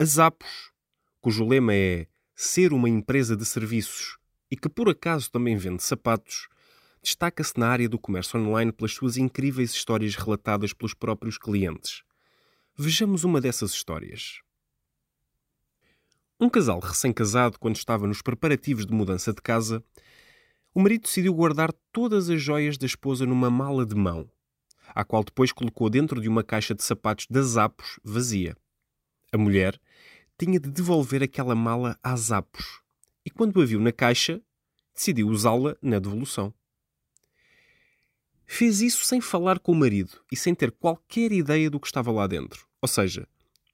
A Zappos, cujo lema é ser uma empresa de serviços e que por acaso também vende sapatos, destaca-se na área do comércio online pelas suas incríveis histórias relatadas pelos próprios clientes. Vejamos uma dessas histórias. Um casal recém-casado, quando estava nos preparativos de mudança de casa, o marido decidiu guardar todas as joias da esposa numa mala de mão, a qual depois colocou dentro de uma caixa de sapatos da Zappos vazia. A mulher tinha de devolver aquela mala a Zappos e, quando a viu na caixa, decidiu usá-la na devolução. Fez isso sem falar com o marido e sem ter qualquer ideia do que estava lá dentro. Ou seja,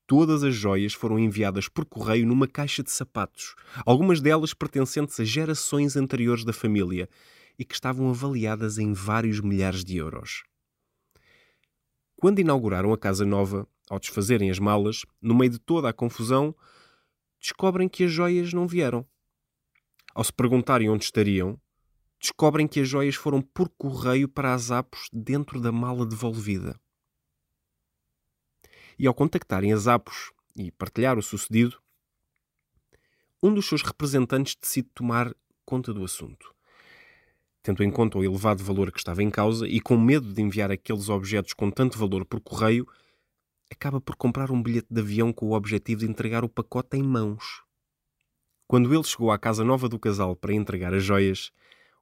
todas as joias foram enviadas por correio numa caixa de sapatos, algumas delas pertencentes a gerações anteriores da família e que estavam avaliadas em vários milhares de euros. Quando inauguraram a casa nova, ao desfazerem as malas, no meio de toda a confusão, descobrem que as joias não vieram. Ao se perguntarem onde estariam, descobrem que as joias foram por correio para as Apos dentro da mala devolvida. E ao contactarem as Apos e partilhar o sucedido, um dos seus representantes decide tomar conta do assunto. Tendo em conta o elevado valor que estava em causa e com medo de enviar aqueles objetos com tanto valor por correio, acaba por comprar um bilhete de avião com o objetivo de entregar o pacote em mãos. Quando ele chegou à casa nova do casal para entregar as joias,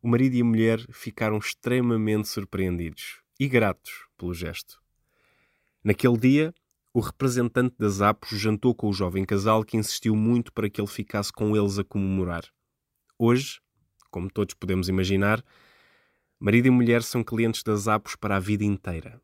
o marido e a mulher ficaram extremamente surpreendidos e gratos pelo gesto. Naquele dia, o representante das Apos jantou com o jovem casal que insistiu muito para que ele ficasse com eles a comemorar. Hoje, como todos podemos imaginar, marido e mulher são clientes das Apos para a vida inteira.